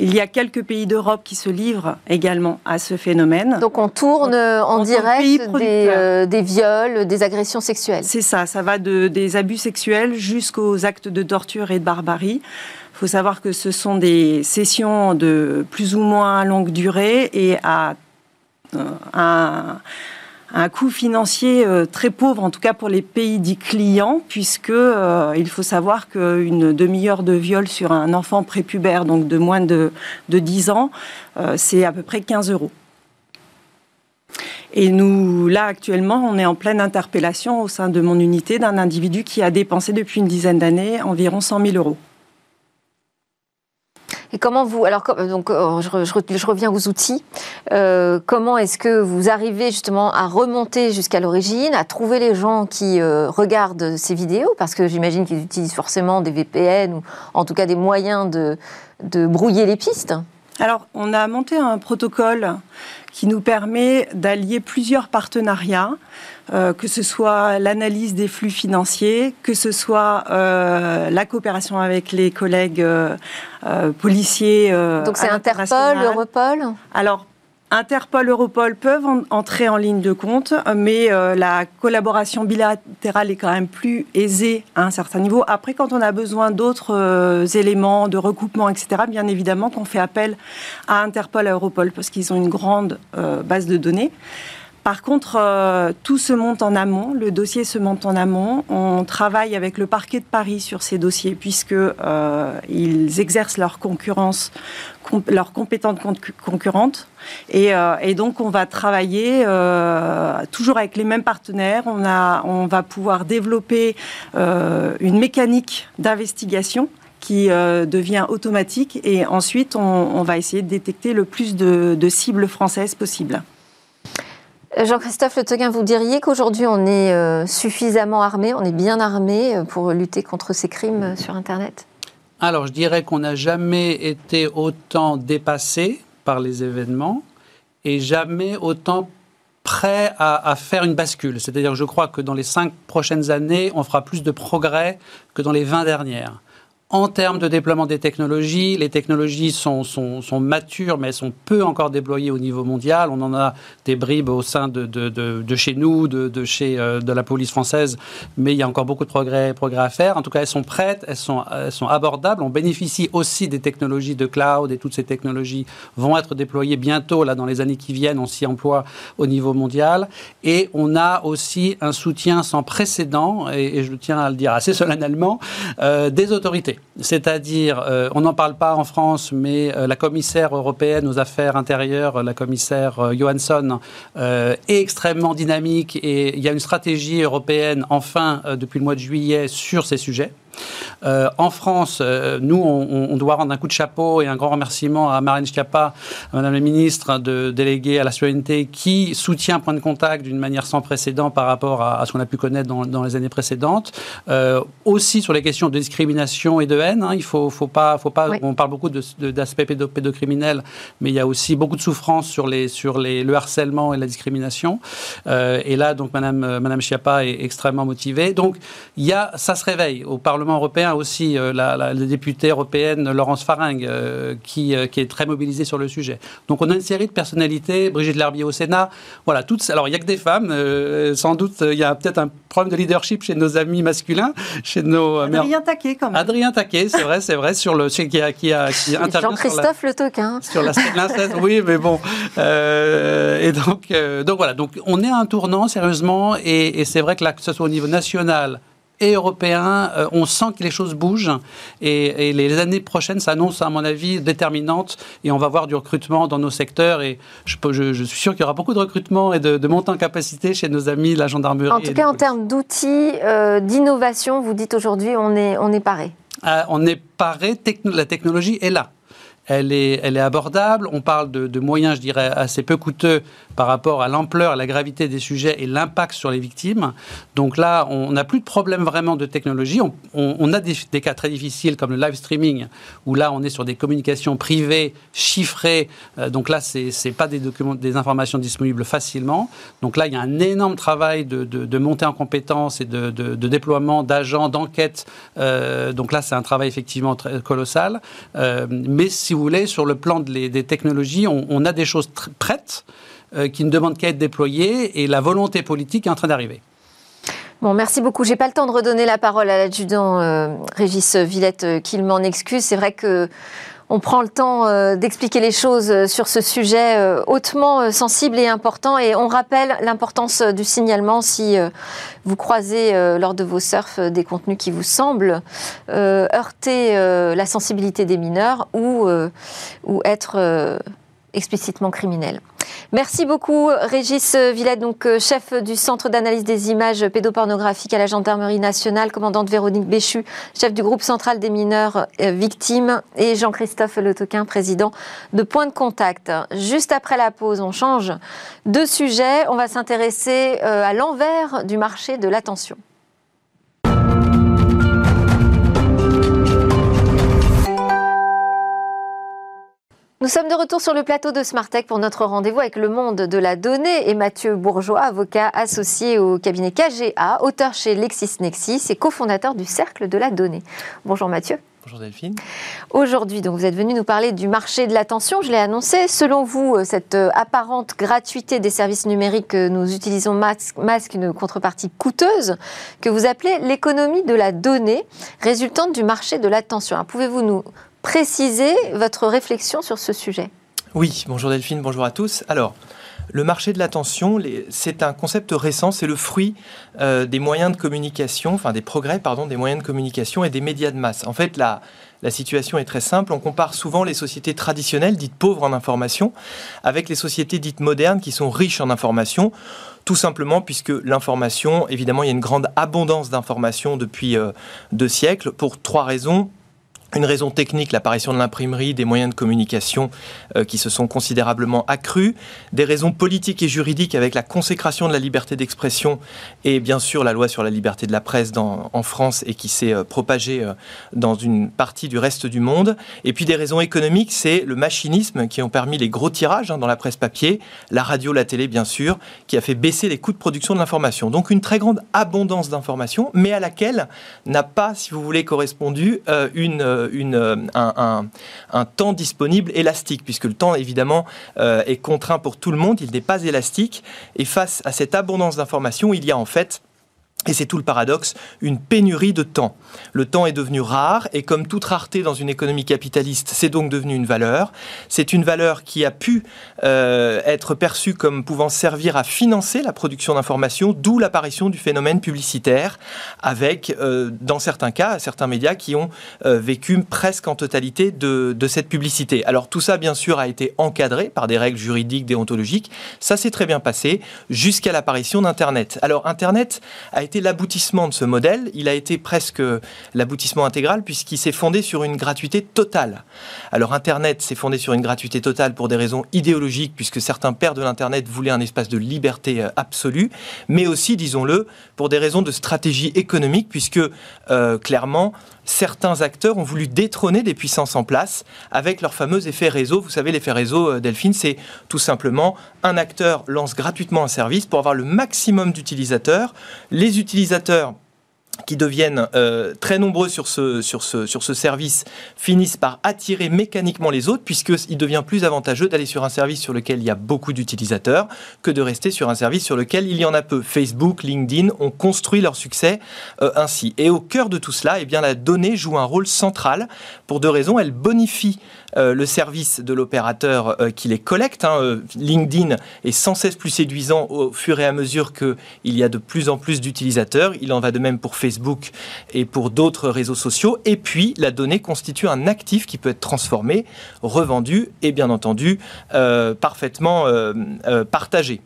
Il y a quelques pays d'Europe qui se livrent également à ce phénomène. Donc on tourne en, direct euh, des, viols, des agressions sexuelles. C'est ça, ça va de, des abus sexuels jusqu'aux actes de torture et de barbarie. Il faut savoir que ce sont des sessions de plus ou moins longue durée et à un un coût financier euh, très pauvre, en tout cas pour les pays dits clients, puisque euh, il faut savoir qu'une demi-heure de viol sur un enfant prépubère, donc de moins de, de 10 ans, euh, c'est à peu près 15 euros. Et nous, là, actuellement, on est en pleine interpellation au sein de mon unité d'un individu qui a dépensé depuis une dizaine d'années environ 100 000 euros. Et comment vous, alors donc euh, je, reviens aux outils. Euh, comment est-ce que vous arrivez justement à remonter jusqu'à l'origine, à trouver les gens qui euh, regardent ces vidéos, parce que j'imagine qu'ils utilisent forcément des VPN ou en tout cas des moyens de, de brouiller les pistes. Alors, on a monté un protocole qui nous permet d'allier plusieurs partenariats. Euh, que ce soit l'analyse des flux financiers, que ce soit euh, la coopération avec les collègues euh, policiers. Donc c'est Interpol, Europol? Alors, Interpol, Europol peuvent entrer en ligne de compte, mais la collaboration bilatérale est quand même plus aisée à un certain niveau. Après, quand on a besoin d'autres éléments, de recoupement, etc., bien évidemment qu'on fait appel à Interpol, à Europol, parce qu'ils ont une grande base de données. Par contre, euh, tout se monte en amont, le dossier se monte en amont. On travaille avec le parquet de Paris sur ces dossiers puisque euh, exercent leur concurrence, leur compétence concurrente. Et, euh, et, donc, on va travailler toujours avec les mêmes partenaires. On, va pouvoir développer une mécanique d'investigation qui devient automatique et ensuite on, on, va essayer de détecter le plus de, de cibles françaises possible. Jean-Christophe Le Teguin, vous diriez qu'aujourd'hui on est euh, suffisamment armé, on est bien armé euh, pour lutter contre ces crimes euh, sur Internet? Alors je dirais qu'on n'a jamais été autant dépassé par les événements et jamais autant prêt à, faire une bascule. C'est-à-dire que je crois que dans les cinq prochaines années, on fera plus de progrès que dans les vingt dernières. En termes de déploiement des technologies, les technologies sont, sont, sont, matures, mais elles sont peu encore déployées au niveau mondial. On en a des bribes au sein de, de, de, de chez nous, de, chez euh, de la police française, mais il y a encore beaucoup de progrès, progrès à faire. En tout cas, elles sont prêtes, elles sont, elles sont abordables. On bénéficie aussi des technologies de cloud et toutes ces technologies vont être déployées bientôt, là, dans les années qui viennent. On s'y emploie au niveau mondial. Et on a aussi un soutien sans précédent, et, je tiens à le dire assez solennellement, euh, des autorités. C'est-à-dire, euh, on n'en parle pas en France, mais euh, la commissaire européenne aux affaires intérieures, la commissaire Johansson, est extrêmement dynamique et il y a une stratégie européenne, enfin, depuis le mois de juillet, sur ces sujets. Euh, en France, euh, nous, on, doit rendre un coup de chapeau et un grand remerciement à Marine Schiappa, Madame la ministre de déléguée à la citoyenneté, qui soutient Point de Contact d'une manière sans précédent par rapport à, ce qu'on a pu connaître dans, les années précédentes. Euh, aussi sur les questions de discrimination et de haine. Hein, il faut, faut pas, faut pas. On parle beaucoup d'aspects pédocriminels, mais il y a aussi beaucoup de souffrance sur les, sur les, le harcèlement et la discrimination. et là, donc, Madame, Madame Schiappa est extrêmement motivée. Donc, il y a, ça se réveille au Parlement européen aussi, euh, la, députée européenne Laurence Faringue, euh, qui, euh, qui, est très mobilisée sur le sujet. Donc on a une série de personnalités, Brigitte Lherbier au Sénat, voilà, toutes, alors il n'y a que des femmes, sans doute il y a peut-être un problème de leadership chez nos amis masculins, chez nos... Adrien Taquet quand même. Adrien Taquet, c'est vrai, c'est vrai, sur le... Qui, a, qui, a, qui Jean-Christophe Le Toquin. Sur la oui, mais bon. et donc, donc voilà, donc on est à un tournant, sérieusement, et, et c'est vrai que là, que ce soit au niveau national, et européen, euh, on sent que les choses bougent et, les années prochaines s'annoncent, à mon avis, déterminantes et on va voir du recrutement dans nos secteurs et je, je, suis sûr qu'il y aura beaucoup de recrutement et de, de montée en capacité chez nos amis la gendarmerie. En tout cas, en termes d'outils, euh, d'innovation, vous dites aujourd'hui, on est, on est paré. Ah, on est paré, la technologie est là elle est, elle est abordable. On parle de, de, moyens, je dirais, assez peu coûteux par rapport à l'ampleur, à la gravité des sujets et l'impact sur les victimes. Donc là, on n'a plus de problème vraiment de technologie. On, on, a des, cas très difficiles comme le live streaming, où là, on est sur des communications privées, chiffrées. Euh, donc là, c'est n'est pas des, documents, des informations disponibles facilement. Donc là, il y a un énorme travail de, montée en compétences et de, déploiement d'agents, d'enquête. Euh, donc là, c'est un travail effectivement très colossal. Euh, mais si vous voulez, sur le plan des technologies, on, a des choses prêtes euh, qui ne demandent qu'à être déployées et la volonté politique est en train d'arriver. Bon, merci beaucoup. J'ai pas le temps de redonner la parole à l'adjudant euh, Régis Villette, euh, qu'il m'en excuse. C'est vrai que on prend le temps d'expliquer les choses sur ce sujet hautement sensible et important. Et on rappelle l'importance du signalement si vous croisez lors de vos surfs des contenus qui vous semblent heurter la sensibilité des mineurs ou, ou être explicitement criminels. Merci beaucoup, Régis Villette, donc euh, chef du Centre d'analyse des images pédopornographiques à la Gendarmerie nationale, commandante Véronique Béchu, chef du groupe central des mineurs euh, victimes, et Jean-Christophe Le Toquin, président de Point de Contact. Juste après la pause, on change de sujet. On va s'intéresser euh, à l'envers du marché de l'attention. Nous sommes de retour sur le plateau de Smartech pour notre rendez-vous avec le monde de la donnée et Mathieu Bourgeois, avocat associé au cabinet KGA, auteur chez LexisNexis et cofondateur du Cercle de la donnée. Bonjour Mathieu. Bonjour Delphine. Aujourd'hui, donc, vous êtes venu nous parler du marché de l'attention. Je l'ai annoncé. Selon vous, euh, cette euh, apparente gratuité des services numériques que nous utilisons masque une contrepartie coûteuse que vous appelez l'économie de la donnée résultante du marché de l'attention. Pouvez-vous nous préciser votre réflexion sur ce sujet. Oui, bonjour Delphine, bonjour à tous. Alors, le marché de l'attention, c'est un concept récent, c'est le fruit euh, des moyens de communication, enfin des progrès, pardon, des moyens de communication et des médias de masse. En fait, la, situation est très simple. On compare souvent les sociétés traditionnelles, dites pauvres en information, avec les sociétés dites modernes qui sont riches en information. Tout simplement puisque l'information, évidemment, il y a une grande abondance d'informations depuis euh, deux siècles, pour trois raisons une raison technique, l'apparition de l'imprimerie, des moyens de communication euh, qui se sont considérablement accrus, des raisons politiques et juridiques avec la consécration de la liberté d'expression et bien sûr la loi sur la liberté de la presse en France et qui s'est euh, propagée euh, dans une partie du reste du monde. Et puis des raisons économiques, c'est le machinisme qui ont permis les gros tirages hein, dans la presse papier, la radio, la télé bien sûr, qui a fait baisser les coûts de production de l'information. Donc une très grande abondance d'informations, mais à laquelle n'a pas, si vous voulez, correspondu une une, euh, un, temps disponible élastique, puisque le temps, évidemment, euh, est contraint pour tout le monde, il n'est pas élastique. Et face à cette abondance d'informations, il y a en fait et c'est tout le paradoxe, une pénurie de temps. Le temps est devenu rare et comme toute rareté dans une économie capitaliste, c'est donc devenu une valeur. C'est une valeur qui a pu euh, être perçue comme pouvant servir à financer la production d'informations, d'où l'apparition du phénomène publicitaire, avec, euh, dans certains cas, certains médias qui ont euh, vécu presque en totalité de, de cette publicité. Alors tout ça, bien sûr, a été encadré par des règles juridiques, déontologiques. Ça s'est très bien passé jusqu'à l'apparition d'Internet. Alors Internet a été l'aboutissement de ce modèle. Il a été presque l'aboutissement intégral puisqu'il s'est fondé sur une gratuité totale. Alors Internet s'est fondé sur une gratuité totale pour des raisons idéologiques puisque certains pères de l'Internet voulaient un espace de liberté euh, absolue, mais aussi, disons-le, pour des raisons de stratégie économique puisque euh, clairement, certains acteurs ont voulu détrôner des puissances en place avec leur fameux effet réseau. Vous savez, l'effet réseau, euh, Delphine, c'est tout simplement un acteur lance gratuitement un service pour avoir le maximum d'utilisateurs. Les utilisateurs qui deviennent euh, très nombreux sur ce, service finissent par attirer mécaniquement les autres, puisqu'il devient plus avantageux d'aller sur un service sur lequel il y a beaucoup d'utilisateurs que de rester sur un service sur lequel il y en a peu. Facebook, LinkedIn ont construit leur succès euh, ainsi. Et au cœur de tout cela, eh la donnée joue un rôle central pour deux raisons. Elle bonifie euh, le service de l'opérateur qui les collecte. Hein. LinkedIn est sans cesse plus séduisant au fur et à mesure qu'il y a de plus en plus d'utilisateurs. Il en va de même pour Facebook et pour d'autres réseaux sociaux. Et puis, la donnée constitue un actif qui peut être transformé, revendu et bien entendu euh, parfaitement euh, euh, partagé.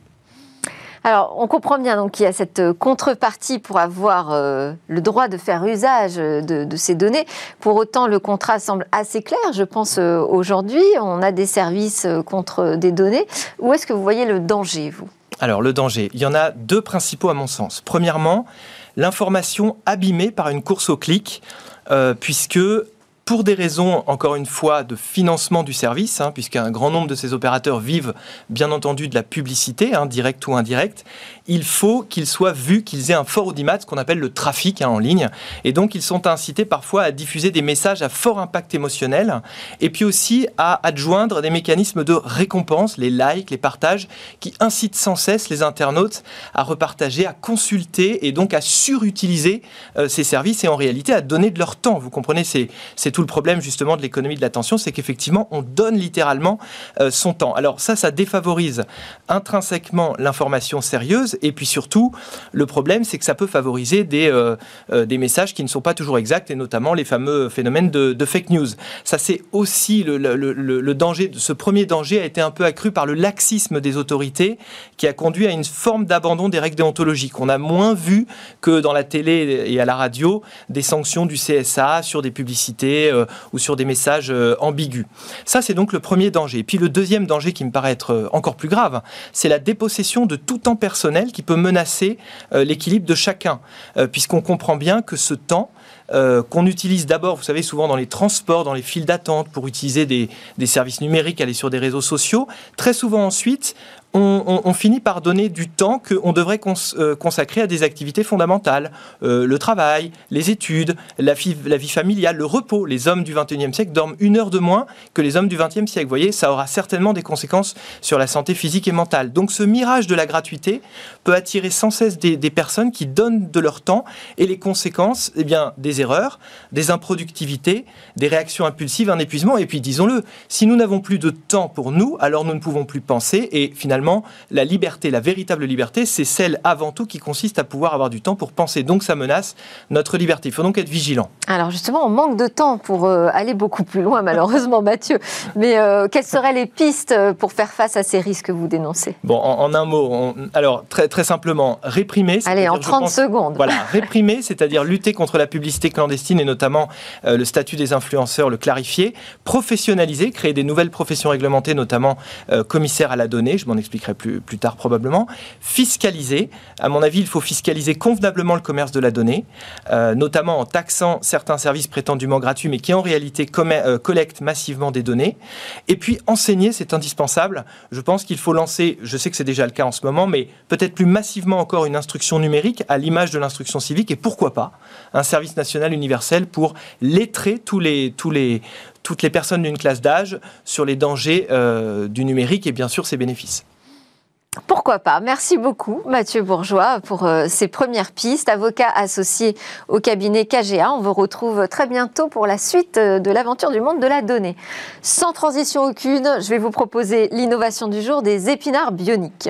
Alors, on comprend bien donc qu'il y a cette contrepartie pour avoir le droit de faire usage de, ces données. Pour autant, le contrat semble assez clair. Je pense aujourd'hui, on a des services contre des données. Où est-ce que vous voyez le danger, vous? Alors, le danger, il y en a deux principaux à mon sens. Premièrement, l'information abîmée par une course au clic, euh, puisque pour des raisons, encore une fois, de financement du service, hein, puisqu'un grand nombre de ces opérateurs vivent bien entendu de la publicité, hein, directe ou indirecte, il faut qu'ils soient vus, qu'ils aient un fort audimat, ce qu'on appelle le trafic hein, en ligne. Et donc, ils sont incités parfois à diffuser des messages à fort impact émotionnel, et puis aussi à adjoindre des mécanismes de récompense, les likes, les partages, qui incitent sans cesse les internautes à repartager, à consulter et donc à surutiliser euh, ces services et en réalité à donner de leur temps. Vous comprenez, c'est tout le problème justement de l'économie de l'attention, c'est qu'effectivement, on donne littéralement euh, son temps. Alors ça, ça défavorise intrinsèquement l'information sérieuse, et puis surtout, le problème, c'est que ça peut favoriser des, euh, euh, des messages qui ne sont pas toujours exacts, et notamment les fameux phénomènes de, fake news. Ça, c'est aussi le, le, le, danger, ce premier danger a été un peu accru par le laxisme des autorités, qui a conduit à une forme d'abandon des règles déontologiques. On a moins vu que dans la télé et à la radio des sanctions du CSA sur des publicités euh, ou sur des messages euh, ambigus. Ça, c'est donc le premier danger. Et puis le deuxième danger qui me paraît être euh, encore plus grave, c'est la dépossession de tout temps personnel qui peut menacer l'équilibre de chacun, puisqu'on comprend bien que ce temps, qu'on utilise d'abord, vous savez, souvent dans les transports, dans les files d'attente, pour utiliser des, des, services numériques, aller sur des réseaux sociaux. Très souvent ensuite, on, finit par donner du temps qu'on devrait euh, consacrer à des activités fondamentales. Euh, le travail, les études, la vie, la vie, familiale, le repos. Les hommes du 21e siècle dorment une heure de moins que les hommes du 20e siècle. Vous voyez, ça aura certainement des conséquences sur la santé physique et mentale. Donc ce mirage de la gratuité peut attirer sans cesse des, personnes qui donnent de leur temps et les conséquences, eh bien, des erreurs, des improductivités, des réactions impulsives, un épuisement. Et puis disons-le, si nous n'avons plus de temps pour nous, alors nous ne pouvons plus penser et finalement la liberté, la véritable liberté, c'est celle avant tout qui consiste à pouvoir avoir du temps pour penser. Donc ça menace notre liberté. Il faut donc être vigilant. Alors justement, on manque de temps pour euh, aller beaucoup plus loin, malheureusement, Mathieu. Mais euh, quelles seraient les pistes euh, pour faire face à ces risques que vous dénoncez? Bon, en, un mot, alors très, très simplement, réprimer. Allez, en 30 secondes. Voilà, réprimer, c'est-à-dire lutter contre la publicité clandestine et notamment le statut des influenceurs, le clarifier, professionnaliser, créer des nouvelles professions réglementées, notamment commissaire à la donnée, je m'en expliquerai plus, plus tard probablement, fiscaliser. À mon avis, il faut fiscaliser convenablement le commerce de la donnée, notamment en taxant certains services prétendument gratuits, mais qui en réalité euh, collectent massivement des données. Et puis enseigner, c'est indispensable. Je pense qu'il faut lancer, je sais que c'est déjà le cas en ce moment, mais peut-être plus massivement encore une instruction numérique à l'image de l'instruction civique, et pourquoi pas un service national universel pour lettrer tous les, tous les, toutes les personnes d'une classe d'âge sur les dangers euh, du numérique et bien sûr ses bénéfices. Pourquoi pas Merci beaucoup Mathieu Bourgeois pour euh, ces premières pistes. Avocat associé au cabinet KGA. On vous retrouve très bientôt pour la suite euh, de l'aventure du monde de la donnée. Sans transition aucune, je vais vous proposer l'innovation du jour des épinards bioniques.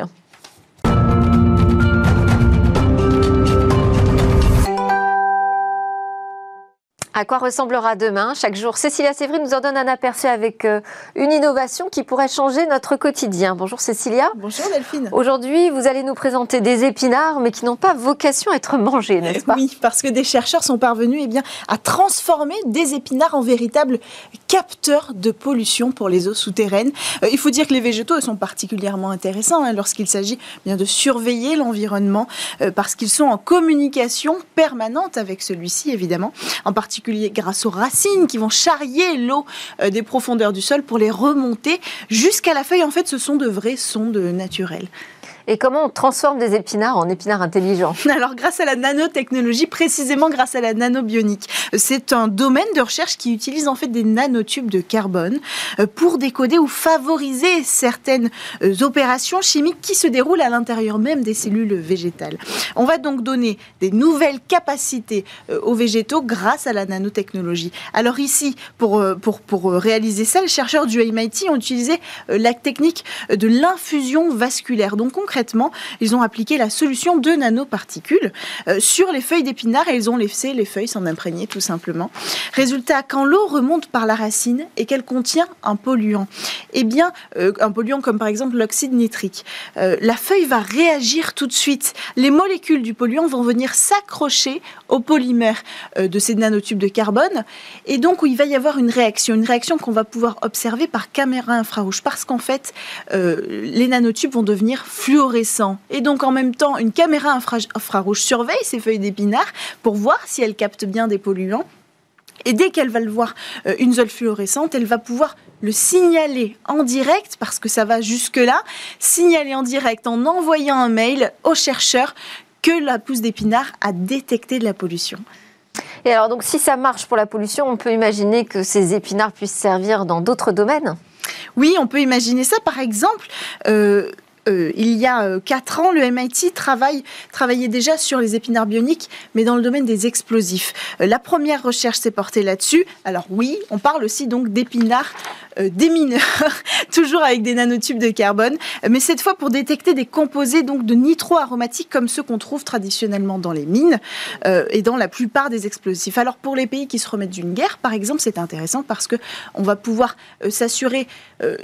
À quoi ressemblera demain Chaque jour, Cécilia Sévry nous en donne un aperçu avec euh, une innovation qui pourrait changer notre quotidien. Bonjour Cécilia. Bonjour Delphine. Aujourd'hui, vous allez nous présenter des épinards, mais qui n'ont pas vocation à être mangés, n'est-ce pas Oui, parce que des chercheurs sont parvenus eh bien, à transformer des épinards en véritables capteurs de pollution pour les eaux souterraines. Euh, il faut dire que les végétaux sont particulièrement intéressants hein, lorsqu'il s'agit bien de surveiller l'environnement, euh, parce qu'ils sont en communication permanente avec celui-ci, évidemment, en particulier grâce aux racines qui vont charrier l'eau euh, des profondeurs du sol pour les remonter jusqu'à la feuille. En fait, ce sont de vraies sondes naturelles. Et comment on transforme des épinards en épinards intelligents? Alors, grâce à la nanotechnologie, précisément grâce à la nanobionique. C'est un domaine de recherche qui utilise en fait des nanotubes de carbone euh, pour décoder ou favoriser certaines euh, opérations chimiques qui se déroulent à l'intérieur même des cellules végétales. On va donc donner des nouvelles capacités euh, aux végétaux grâce à la nanotechnologie. Alors ici, pour, pour, pour réaliser ça, les chercheurs du MIT ont utilisé la technique de l'infusion vasculaire. Donc concrètement, ils ont appliqué la solution de nanoparticules euh, sur les feuilles d'épinards et ils ont laissé les feuilles s'en imprégner tout simplement. Résultat, quand l'eau remonte par la racine et qu'elle contient un polluant, eh bien, euh, un polluant comme par exemple l'oxyde nitrique, euh, la feuille va réagir tout de suite. Les molécules du polluant vont venir s'accrocher au polymère de ces nanotubes de carbone et donc il va y avoir une réaction, une réaction qu'on va pouvoir observer par caméra infrarouge parce qu'en fait, les nanotubes vont devenir et donc en même temps, une caméra infrarouge surveille ces feuilles d'épinards pour voir si elles captent bien des polluants. Et dès qu'elle va le voir, euh, une zone fluorescente, elle va pouvoir le signaler en direct, parce que ça va jusque-là, signaler en direct en envoyant un mail aux chercheurs que la pousse d'épinard a détecté de la pollution. Et alors, donc, si ça marche pour la pollution, on peut imaginer que ces épinards puissent servir dans d'autres domaines? Oui, on peut imaginer ça. Par exemple, euh, euh, il y a euh, quatre ans, le MIT travaillait déjà sur les épinards bioniques, mais dans le domaine des explosifs. Euh, la première recherche s'est portée là-dessus. Alors oui, on parle aussi donc d'épinards démineurs, toujours avec des nanotubes de carbone, mais cette fois pour détecter des composés donc de nitro-aromatiques comme ceux qu'on trouve traditionnellement dans les mines et dans la plupart des explosifs. Alors pour les pays qui se remettent d'une guerre, par exemple, c'est intéressant parce que on va pouvoir s'assurer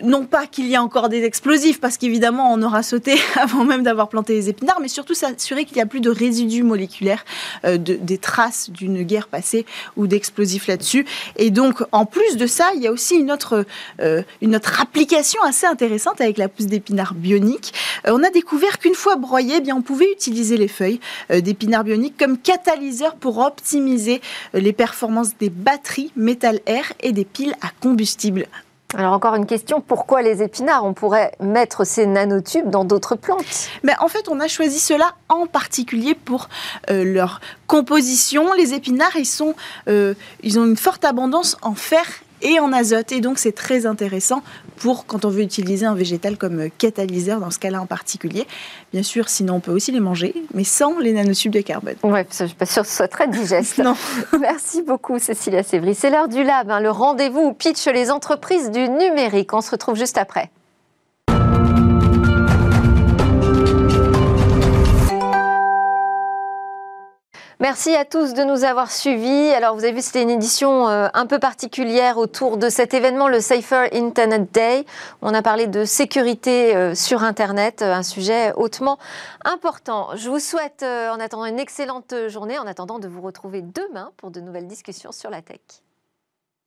non pas qu'il y a encore des explosifs, parce qu'évidemment on aura à sauter avant même d'avoir planté les épinards, mais surtout s'assurer qu'il n'y a plus de résidus moléculaires, euh, des traces d'une guerre passée ou d'explosifs là-dessus. Et donc, en plus de ça, il y a aussi une autre, euh, une autre application assez intéressante avec la pousse d'épinards bionique. Euh, on a découvert qu'une fois broyé, eh bien, on pouvait utiliser les feuilles d'épinards bioniques comme catalyseur pour optimiser les performances des batteries métal-air et des piles à combustible alors encore une question, pourquoi les épinards? On pourrait mettre ces nanotubes dans d'autres plantes? Mais en fait, on a choisi cela en particulier pour euh, leur composition. Les épinards, ils, sont, euh, ils ont une forte abondance en fer et en azote. Et donc, c'est très intéressant pour quand on veut utiliser un végétal comme catalyseur, dans ce cas-là en particulier. Bien sûr, sinon, on peut aussi les manger, mais sans les nanotubes de carbone. Oui, je ne suis pas sûre que ce soit très digeste. non. Merci beaucoup, Cécilia Sévry. C'est l'heure du Lab, hein, le rendez-vous où pitch les entreprises du numérique. On se retrouve juste après. Merci à tous de nous avoir suivis. Alors, vous avez vu, c'était une édition euh, un peu particulière autour de cet événement, le Safer Internet Day. On a parlé de sécurité euh, sur Internet, un sujet hautement important. Je vous souhaite, en attendant, une excellente journée, en attendant de vous retrouver demain pour de nouvelles discussions sur la tech.